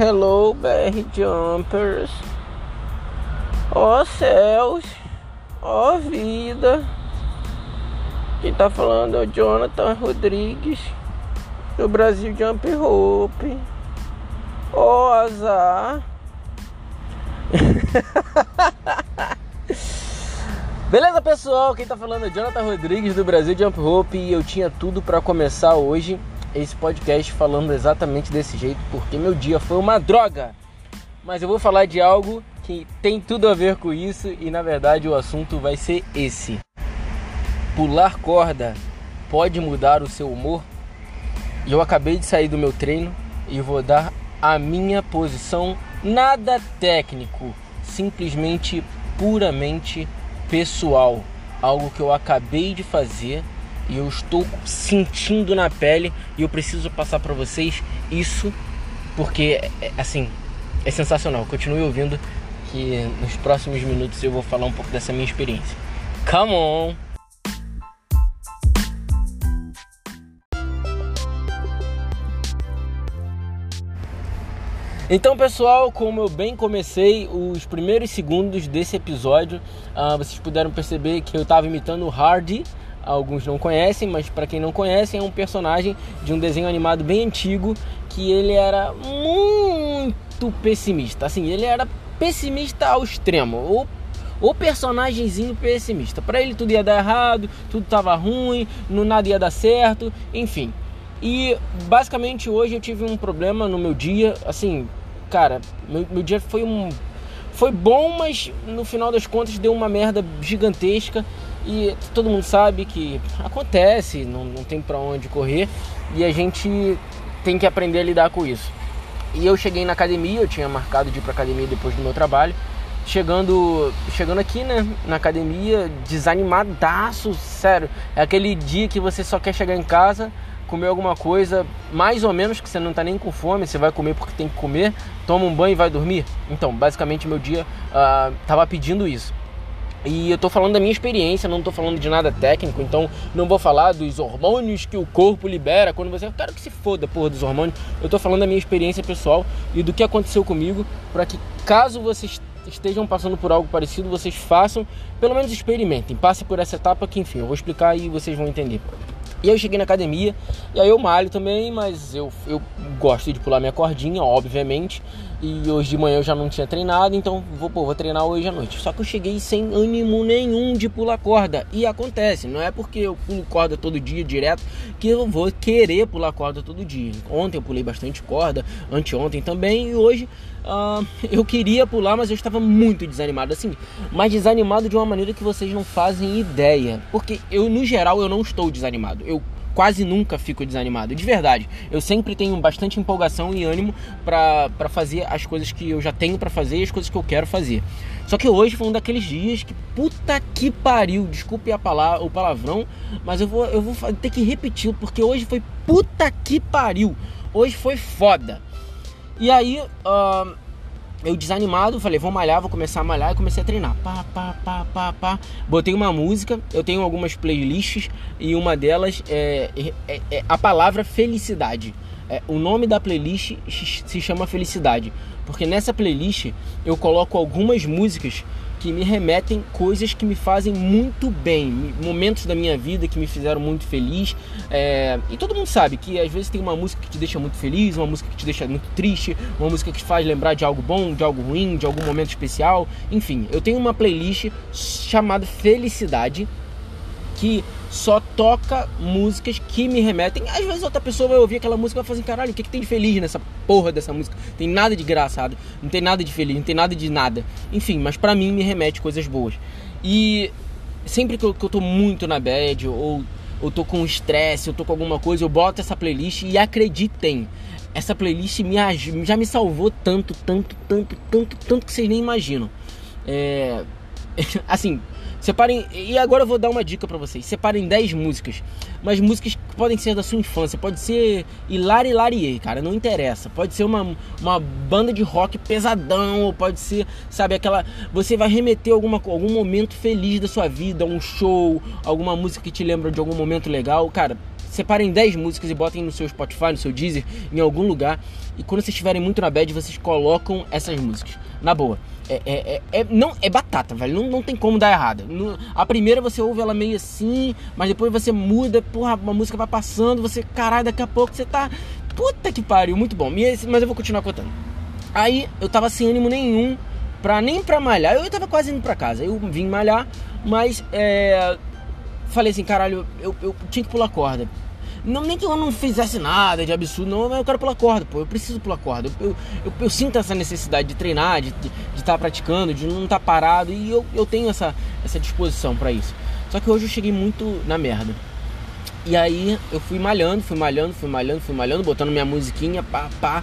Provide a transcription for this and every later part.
Hello, BR Jumpers. Ó oh, céus, ó oh, vida. Quem tá falando é o Jonathan Rodrigues, do Brasil Jump Rope. Ó oh, azar. Beleza, pessoal? Quem tá falando é o Jonathan Rodrigues, do Brasil Jump Rope. E eu tinha tudo para começar hoje esse podcast falando exatamente desse jeito, porque meu dia foi uma droga. Mas eu vou falar de algo que tem tudo a ver com isso e na verdade o assunto vai ser esse. Pular corda pode mudar o seu humor? E eu acabei de sair do meu treino e vou dar a minha posição nada técnico, simplesmente puramente pessoal, algo que eu acabei de fazer e eu estou sentindo na pele e eu preciso passar para vocês isso porque é, assim é sensacional. Continue ouvindo que nos próximos minutos eu vou falar um pouco dessa minha experiência. Come on! Então, pessoal, como eu bem comecei os primeiros segundos desse episódio, uh, vocês puderam perceber que eu estava imitando o Hardy alguns não conhecem, mas para quem não conhece, é um personagem de um desenho animado bem antigo que ele era muito pessimista. Assim, ele era pessimista ao extremo. O, personagemzinho pessimista. Para ele tudo ia dar errado, tudo tava ruim, não nada ia dar certo, enfim. E basicamente hoje eu tive um problema no meu dia, assim, cara, meu, meu dia foi um foi bom, mas no final das contas deu uma merda gigantesca e todo mundo sabe que acontece, não, não tem para onde correr e a gente tem que aprender a lidar com isso. E eu cheguei na academia, eu tinha marcado de ir pra academia depois do meu trabalho. Chegando, chegando aqui, né, na academia, desanimadaço, sério. É aquele dia que você só quer chegar em casa, comer alguma coisa, mais ou menos que você não tá nem com fome, você vai comer porque tem que comer, toma um banho e vai dormir. Então, basicamente, meu dia uh, tava pedindo isso. E eu tô falando da minha experiência, não tô falando de nada técnico, então não vou falar dos hormônios que o corpo libera quando você. Eu quero que se foda, porra, dos hormônios. Eu tô falando da minha experiência pessoal e do que aconteceu comigo, para que caso vocês estejam passando por algo parecido, vocês façam, pelo menos experimentem, passe por essa etapa que, enfim, eu vou explicar e vocês vão entender. E aí eu cheguei na academia, e aí eu malho também, mas eu, eu gosto de pular minha cordinha, obviamente. E hoje de manhã eu já não tinha treinado, então vou, pô, vou treinar hoje à noite. Só que eu cheguei sem ânimo nenhum de pular corda. E acontece, não é porque eu pulo corda todo dia direto que eu vou querer pular corda todo dia. Ontem eu pulei bastante corda, anteontem também, e hoje uh, eu queria pular, mas eu estava muito desanimado. Assim, mas desanimado de uma maneira que vocês não fazem ideia. Porque eu, no geral, eu não estou desanimado. Eu quase nunca fico desanimado, de verdade. Eu sempre tenho bastante empolgação e ânimo para fazer as coisas que eu já tenho para fazer e as coisas que eu quero fazer. Só que hoje foi um daqueles dias que puta que pariu, desculpe a palavra, o palavrão, mas eu vou, eu vou ter que repetir porque hoje foi puta que pariu. Hoje foi foda. E aí, uh, eu desanimado, falei, vou malhar, vou começar a malhar e comecei a treinar. Pá, pá, pá, pá, pá. Botei uma música, eu tenho algumas playlists e uma delas é, é, é, a palavra felicidade. É, o nome da playlist se chama Felicidade, porque nessa playlist eu coloco algumas músicas que me remetem coisas que me fazem muito bem, momentos da minha vida que me fizeram muito feliz. É... E todo mundo sabe que às vezes tem uma música que te deixa muito feliz, uma música que te deixa muito triste, uma música que te faz lembrar de algo bom, de algo ruim, de algum momento especial. Enfim, eu tenho uma playlist chamada Felicidade que só toca músicas que me remetem. Às vezes outra pessoa vai ouvir aquela música e vai falar assim, caralho, o que, que tem de feliz nessa porra dessa música? Tem nada de engraçado, não tem nada de feliz, não tem nada de nada. Enfim, mas para mim me remete coisas boas. E sempre que eu, que eu tô muito na bad ou eu tô com estresse, eu tô com alguma coisa, eu boto essa playlist e acreditem, essa playlist me, já me salvou tanto, tanto, tanto, tanto, tanto que vocês nem imaginam. É, assim, Separem. E agora eu vou dar uma dica para vocês. Separem 10 músicas. Mas músicas que podem ser da sua infância. Pode ser Hilari Hilarie, cara. Não interessa. Pode ser uma, uma banda de rock pesadão. Ou pode ser, sabe, aquela. Você vai remeter alguma, algum momento feliz da sua vida. Um show. Alguma música que te lembra de algum momento legal. Cara, separem 10 músicas e botem no seu Spotify, no seu Deezer, em algum lugar. E quando vocês estiverem muito na bad, vocês colocam essas músicas. Na boa. É, é, é, é não, é batata, velho. Não, não tem como dar errado. A primeira você ouve ela meio assim, mas depois você muda, porra, a música vai passando, você, caralho, daqui a pouco você tá. Puta que pariu, muito bom. Mas eu vou continuar contando. Aí eu tava sem ânimo nenhum pra nem pra malhar. Eu tava quase indo pra casa. Eu vim malhar, mas é, falei assim, caralho, eu, eu tinha que pular corda. Não, nem que eu não fizesse nada de absurdo, não, mas eu quero pular corda, pô. Eu preciso pular corda. Eu, eu, eu, eu sinto essa necessidade de treinar, de estar tá praticando, de não estar tá parado. E eu, eu tenho essa, essa disposição para isso. Só que hoje eu cheguei muito na merda. E aí eu fui malhando, fui malhando, fui malhando, fui malhando, botando minha musiquinha, pá, pá.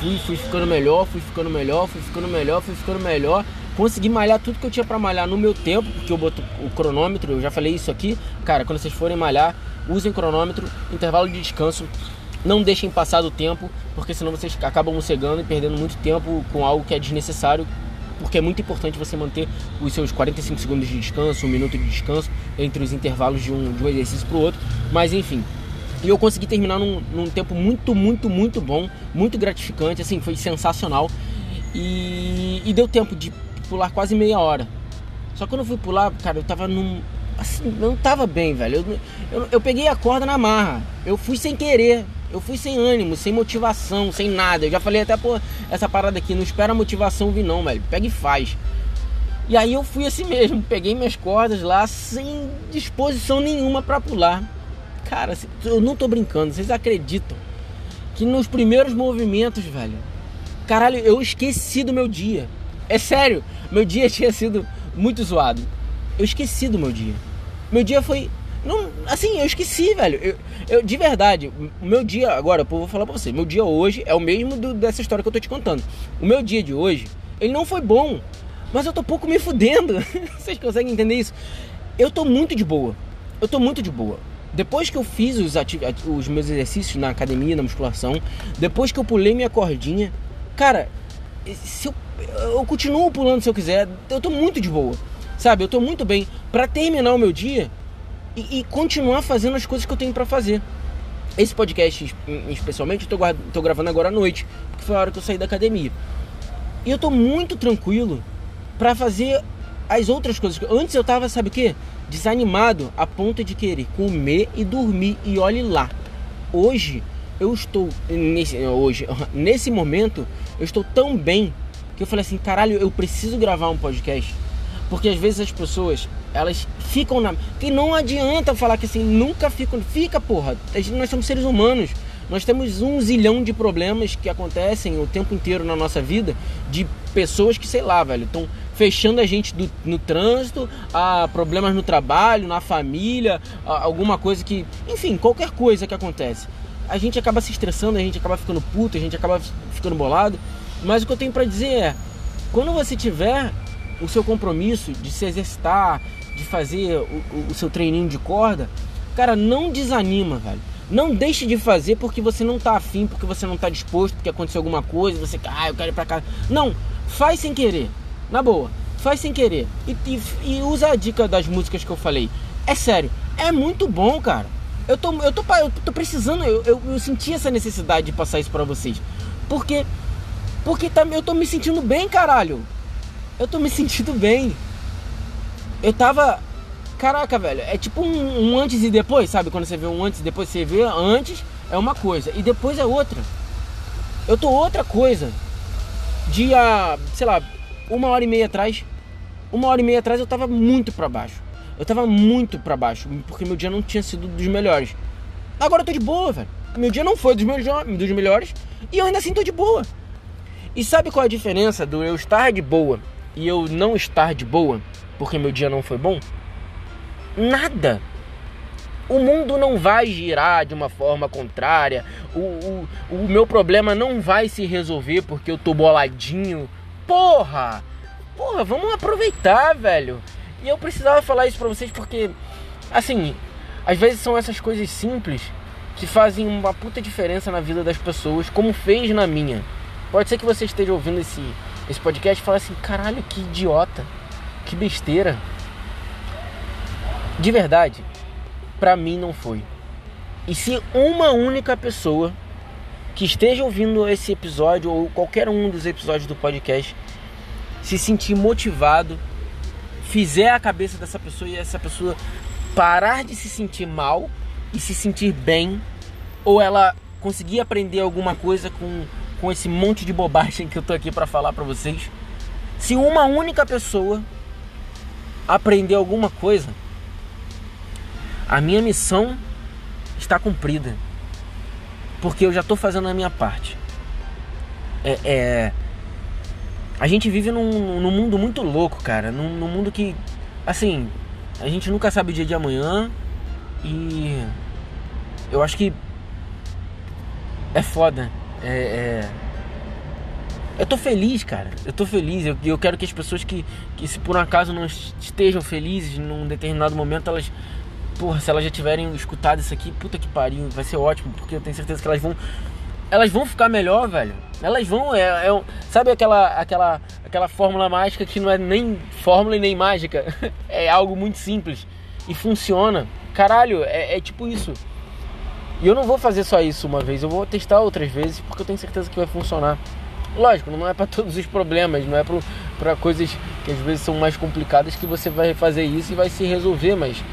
Fui, fui ficando melhor, fui ficando melhor, fui ficando melhor, fui ficando melhor. Consegui malhar tudo que eu tinha para malhar no meu tempo, porque eu boto o cronômetro, eu já falei isso aqui. Cara, quando vocês forem malhar, usem cronômetro, intervalo de descanso. Não deixem passar do tempo, porque senão vocês acabam mocegando e perdendo muito tempo com algo que é desnecessário, porque é muito importante você manter os seus 45 segundos de descanso, um minuto de descanso entre os intervalos de um, de um exercício para o outro. Mas enfim, e eu consegui terminar num, num, tempo muito, muito, muito bom, muito gratificante, assim, foi sensacional. E, e deu tempo de pular quase meia hora. Só que quando eu fui pular, cara, eu tava num. Assim, não tava bem, velho. Eu, eu, eu, peguei a corda na marra. Eu fui sem querer. Eu fui sem ânimo, sem motivação, sem nada. Eu já falei até, pô, essa parada aqui, não espera a motivação vir não, velho. Pega e faz. E aí eu fui assim mesmo, peguei minhas cordas lá sem disposição nenhuma para pular. Cara, eu não tô brincando, vocês acreditam que nos primeiros movimentos, velho, caralho, eu esqueci do meu dia. É sério, meu dia tinha sido muito zoado. Eu esqueci do meu dia. Meu dia foi. Não, assim, eu esqueci, velho. Eu, eu, de verdade, o meu dia, agora, eu vou falar pra você, meu dia hoje é o mesmo do, dessa história que eu tô te contando. O meu dia de hoje, ele não foi bom, mas eu tô pouco me fudendo. Vocês conseguem entender isso? Eu tô muito de boa. Eu tô muito de boa. Depois que eu fiz os, os meus exercícios na academia, na musculação, depois que eu pulei minha cordinha, cara, se eu, eu continuo pulando se eu quiser, eu tô muito de boa, sabe? Eu tô muito bem para terminar o meu dia e, e, continuar fazendo as coisas que eu tenho para fazer. Esse podcast, especialmente, eu tô, tô gravando agora à noite, porque foi a hora que eu saí da academia. E eu tô muito tranquilo para fazer as outras coisas. Antes eu tava, sabe o que? Desanimado a ponto de querer comer e dormir e olhe lá. Hoje eu estou nesse hoje nesse momento eu estou tão bem que eu falei assim, caralho, eu preciso gravar um podcast. Porque às vezes as pessoas, elas ficam na. Que não adianta falar que assim, nunca ficam. Fica, porra. Nós somos seres humanos. Nós temos um zilhão de problemas que acontecem o tempo inteiro na nossa vida de pessoas que, sei lá, velho, estão fechando a gente do, no trânsito, a problemas no trabalho, na família, alguma coisa que. Enfim, qualquer coisa que acontece. A gente acaba se estressando, a gente acaba ficando puto, a gente acaba ficando bolado. Mas o que eu tenho para dizer é: quando você tiver o seu compromisso de se exercitar, de fazer o, o seu treininho de corda, cara, não desanima, velho não deixe de fazer porque você não tá afim, porque você não tá disposto, porque aconteceu alguma coisa, você, ah, eu quero ir pra casa. Não, faz sem querer. Na boa, faz sem querer. E, e, e usa a dica das músicas que eu falei. É sério, é muito bom, cara. Eu tô, eu tô, eu tô precisando, eu, eu, eu senti essa necessidade de passar isso para vocês. Porque, porque tá, eu tô me sentindo bem, caralho. Eu tô me sentindo bem. Eu tava Caraca, velho, é tipo um, um, antes e depois, sabe? Quando você vê um antes e depois, você vê antes é uma coisa e depois é outra. Eu tô outra coisa. Dia, sei lá, uma hora e meia atrás, uma hora e meia atrás eu tava muito para baixo. Eu tava muito para baixo, porque meu dia não tinha sido dos melhores. Agora eu tô de boa, velho. Meu dia não foi dos, meus, dos melhores e eu ainda assim tô de boa. E sabe qual é a diferença do eu estar de boa e eu não estar de boa porque meu dia não foi bom? Nada. O mundo não vai girar de uma forma contrária. O, o, o meu problema não vai se resolver porque eu tô boladinho. Porra! Porra, vamos aproveitar, velho. E eu precisava falar isso pra vocês porque, assim, às vezes são essas coisas simples que fazem uma puta diferença na vida das pessoas, como fez na minha. Pode ser que você esteja ouvindo esse, esse podcast e fale assim: caralho, que idiota, que besteira. De verdade, para mim não foi. E se uma única pessoa que esteja ouvindo esse episódio ou qualquer um dos episódios do podcast se sentir motivado, fizer a cabeça dessa pessoa e essa pessoa parar de se sentir mal e se sentir bem, ou ela conseguir aprender alguma coisa com, com esse monte de bobagem que eu tô aqui para falar para vocês. Se uma única pessoa aprender alguma coisa, a minha missão está cumprida porque eu já estou fazendo a minha parte. É, é, a gente vive num, num, mundo muito louco, cara. Num, num, mundo que, assim, a gente nunca sabe o dia de amanhã e eu acho que é foda. É, é... Eu tô feliz, cara. Eu tô feliz. Eu, eu quero que as pessoas que, que, se por um acaso não estejam felizes num determinado momento, elas porra, se elas já tiverem escutado isso aqui, puta que pariu, vai ser ótimo, porque eu tenho certeza que elas vão. Elas vão ficar melhor, velho. Elas vão. É, é sabe aquela, aquela, aquela fórmula mágica que não é nem fórmula e nem mágica? É algo muito simples. E funciona. Caralho, é, é tipo isso. E eu não vou fazer só isso uma vez, eu vou testar outras vezes, porque eu tenho certeza que vai funcionar. Lógico, não é para todos os problemas, não é para coisas que às vezes são mais complicadas que você vai fazer isso e vai se resolver, mas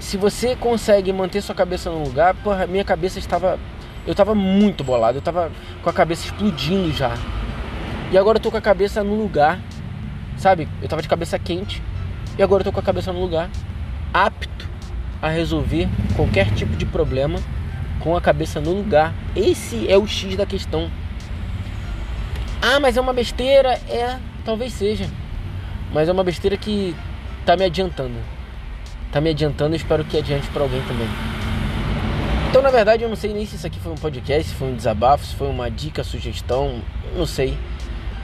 se você consegue manter sua cabeça no lugar, porra, minha cabeça estava. Eu estava muito bolado, eu estava com a cabeça explodindo já. E agora eu tô com a cabeça no lugar, sabe? Eu estava de cabeça quente e agora eu tô com a cabeça no lugar, apto a resolver qualquer tipo de problema com a cabeça no lugar. Esse é o X da questão. Ah, mas é uma besteira? É, talvez seja. Mas é uma besteira que tá me adiantando tá me adiantando e espero que adiante para alguém também. Então, na verdade, eu não sei nem se isso aqui foi um podcast, se foi um desabafo, se foi uma dica, sugestão, não sei.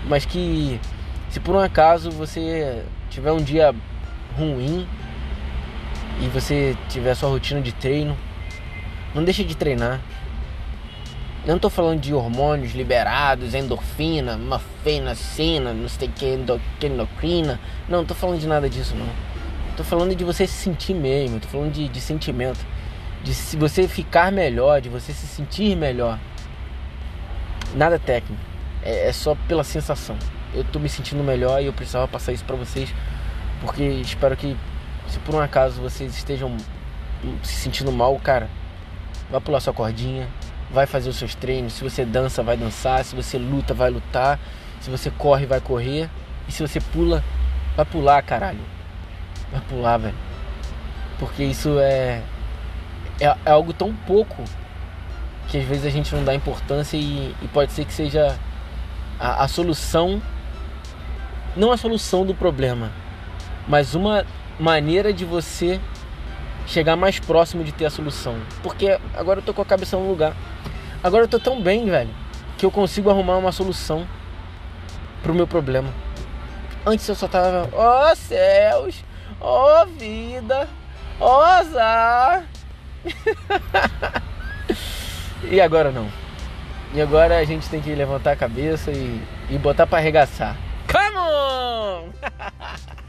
Mas que se por um acaso você tiver um dia ruim e você tiver sua rotina de treino, não deixe de treinar. Eu não tô falando de hormônios liberados, endorfina, mafena, cena, não sei que, endocrina. Não, não tô falando de nada disso não. Tô falando de você se sentir mesmo, tô falando de, de sentimento. De se você ficar melhor, de você se sentir melhor. Nada técnico. É, é só pela sensação. Eu tô me sentindo melhor e eu precisava passar isso para vocês. Porque espero que, se por um acaso vocês estejam se sentindo mal, cara, vai pular sua cordinha, vai fazer os seus treinos. Se você dança, vai dançar. Se você luta, vai lutar. Se você corre, vai correr. E se você pula, vai pular, caralho vai pular, velho. Porque isso é, é, é, algo tão pouco que às vezes a gente não dá importância e, e pode ser que seja a, a solução, não a solução do problema, mas uma maneira de você chegar mais próximo de ter a solução. Porque agora eu tô com a cabeça no lugar. Agora eu tô tão bem, velho, que eu consigo arrumar uma solução pro meu problema. Antes eu só tava, ó oh, céus, Ó oh, vida, ó oh, azar. e agora não. E agora a gente tem que levantar a cabeça e, e botar para arregaçar. Come on!